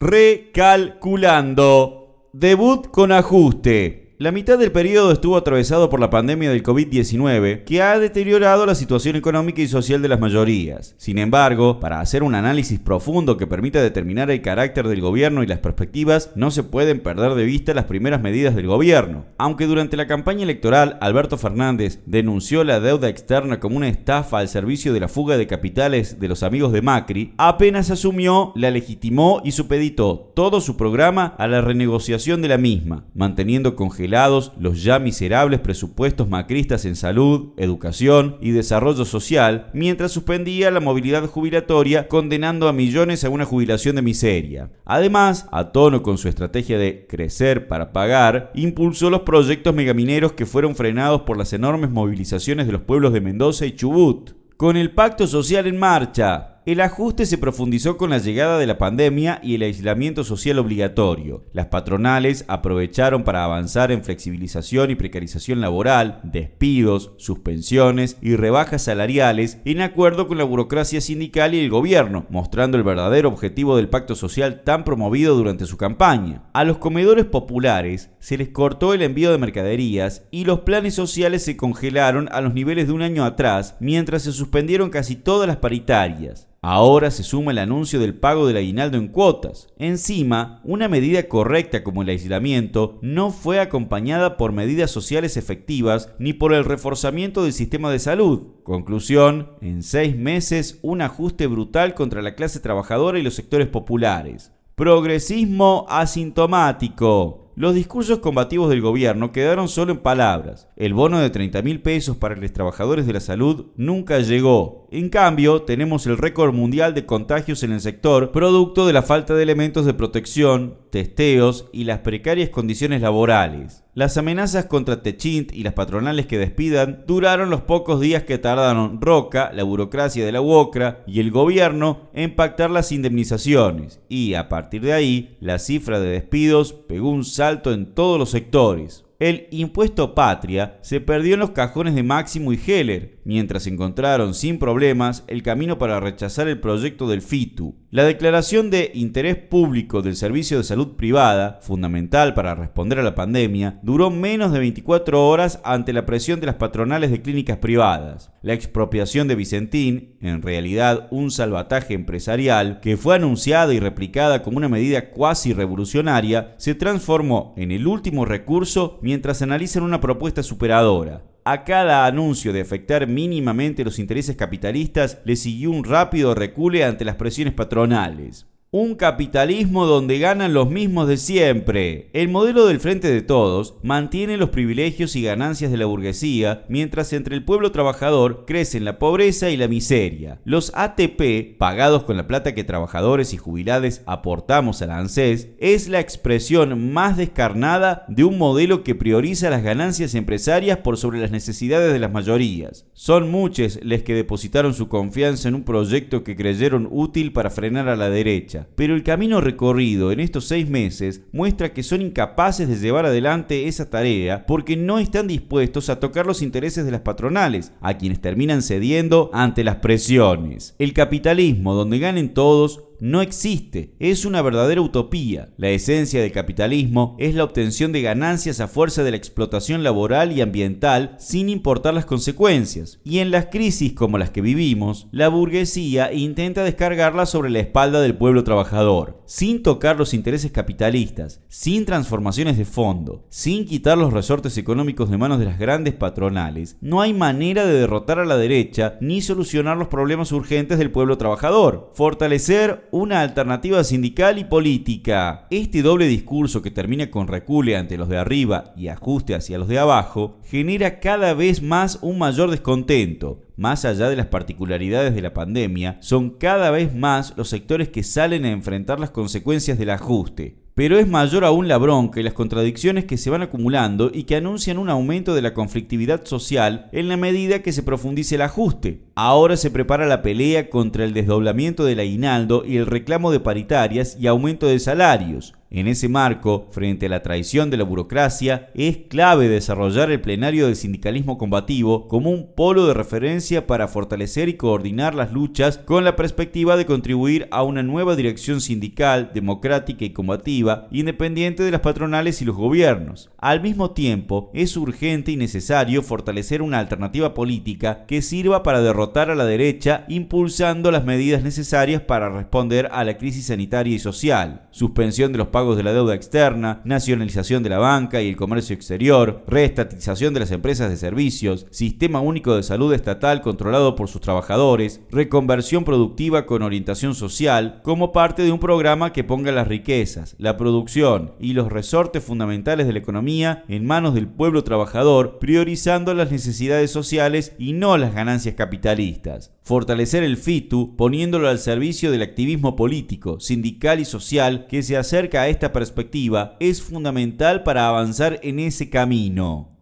Recalculando. Debut con ajuste. La mitad del periodo estuvo atravesado por la pandemia del COVID-19, que ha deteriorado la situación económica y social de las mayorías. Sin embargo, para hacer un análisis profundo que permita determinar el carácter del gobierno y las perspectivas, no se pueden perder de vista las primeras medidas del gobierno. Aunque durante la campaña electoral Alberto Fernández denunció la deuda externa como una estafa al servicio de la fuga de capitales de los amigos de Macri, apenas asumió, la legitimó y supeditó todo su programa a la renegociación de la misma, manteniendo los ya miserables presupuestos macristas en salud, educación y desarrollo social, mientras suspendía la movilidad jubilatoria condenando a millones a una jubilación de miseria. Además, a tono con su estrategia de crecer para pagar, impulsó los proyectos megamineros que fueron frenados por las enormes movilizaciones de los pueblos de Mendoza y Chubut. Con el pacto social en marcha, el ajuste se profundizó con la llegada de la pandemia y el aislamiento social obligatorio. Las patronales aprovecharon para avanzar en flexibilización y precarización laboral, despidos, suspensiones y rebajas salariales en acuerdo con la burocracia sindical y el gobierno, mostrando el verdadero objetivo del pacto social tan promovido durante su campaña. A los comedores populares se les cortó el envío de mercaderías y los planes sociales se congelaron a los niveles de un año atrás, mientras se suspendieron casi todas las paritarias. Ahora se suma el anuncio del pago del aguinaldo en cuotas. Encima, una medida correcta como el aislamiento no fue acompañada por medidas sociales efectivas ni por el reforzamiento del sistema de salud. Conclusión, en seis meses un ajuste brutal contra la clase trabajadora y los sectores populares. Progresismo asintomático. Los discursos combativos del gobierno quedaron solo en palabras. El bono de 30 mil pesos para los trabajadores de la salud nunca llegó. En cambio, tenemos el récord mundial de contagios en el sector, producto de la falta de elementos de protección, testeos y las precarias condiciones laborales. Las amenazas contra Techint y las patronales que despidan duraron los pocos días que tardaron Roca, la burocracia de la UOCRA y el gobierno en pactar las indemnizaciones, y a partir de ahí la cifra de despidos pegó un salto en todos los sectores. El impuesto patria se perdió en los cajones de Máximo y Heller, mientras encontraron sin problemas el camino para rechazar el proyecto del FITU. La declaración de interés público del Servicio de Salud Privada, fundamental para responder a la pandemia, duró menos de 24 horas ante la presión de las patronales de clínicas privadas. La expropiación de Vicentín, en realidad un salvataje empresarial, que fue anunciada y replicada como una medida cuasi revolucionaria, se transformó en el último recurso mientras analizan una propuesta superadora. A cada anuncio de afectar mínimamente los intereses capitalistas le siguió un rápido recule ante las presiones patronales. Un capitalismo donde ganan los mismos de siempre. El modelo del Frente de Todos mantiene los privilegios y ganancias de la burguesía, mientras entre el pueblo trabajador crecen la pobreza y la miseria. Los ATP, pagados con la plata que trabajadores y jubilados aportamos a la ANSES, es la expresión más descarnada de un modelo que prioriza las ganancias empresarias por sobre las necesidades de las mayorías. Son muchos les que depositaron su confianza en un proyecto que creyeron útil para frenar a la pero el camino recorrido en estos seis meses muestra que son incapaces de llevar adelante esa tarea porque no están dispuestos a tocar los intereses de las patronales, a quienes terminan cediendo ante las presiones. El capitalismo, donde ganen todos, no existe, es una verdadera utopía. La esencia del capitalismo es la obtención de ganancias a fuerza de la explotación laboral y ambiental sin importar las consecuencias. Y en las crisis como las que vivimos, la burguesía intenta descargarla sobre la espalda del pueblo trabajador, sin tocar los intereses capitalistas, sin transformaciones de fondo, sin quitar los resortes económicos de manos de las grandes patronales. No hay manera de derrotar a la derecha ni solucionar los problemas urgentes del pueblo trabajador. Fortalecer una alternativa sindical y política. Este doble discurso que termina con recule ante los de arriba y ajuste hacia los de abajo genera cada vez más un mayor descontento. Más allá de las particularidades de la pandemia, son cada vez más los sectores que salen a enfrentar las consecuencias del ajuste. Pero es mayor aún la bronca y las contradicciones que se van acumulando y que anuncian un aumento de la conflictividad social en la medida que se profundice el ajuste. Ahora se prepara la pelea contra el desdoblamiento del aguinaldo y el reclamo de paritarias y aumento de salarios. En ese marco, frente a la traición de la burocracia, es clave desarrollar el plenario del sindicalismo combativo como un polo de referencia para fortalecer y coordinar las luchas con la perspectiva de contribuir a una nueva dirección sindical, democrática y combativa, independiente de las patronales y los gobiernos. Al mismo tiempo, es urgente y necesario fortalecer una alternativa política que sirva para derrotar a la derecha, impulsando las medidas necesarias para responder a la crisis sanitaria y social. Suspensión de los pagos de la deuda externa, nacionalización de la banca y el comercio exterior, reestatización de las empresas de servicios, sistema único de salud estatal controlado por sus trabajadores, reconversión productiva con orientación social, como parte de un programa que ponga las riquezas, la producción y los resortes fundamentales de la economía en manos del pueblo trabajador, priorizando las necesidades sociales y no las ganancias capitalistas. Fortalecer el FITU poniéndolo al servicio del activismo político, sindical y social que se acerca a esta perspectiva es fundamental para avanzar en ese camino.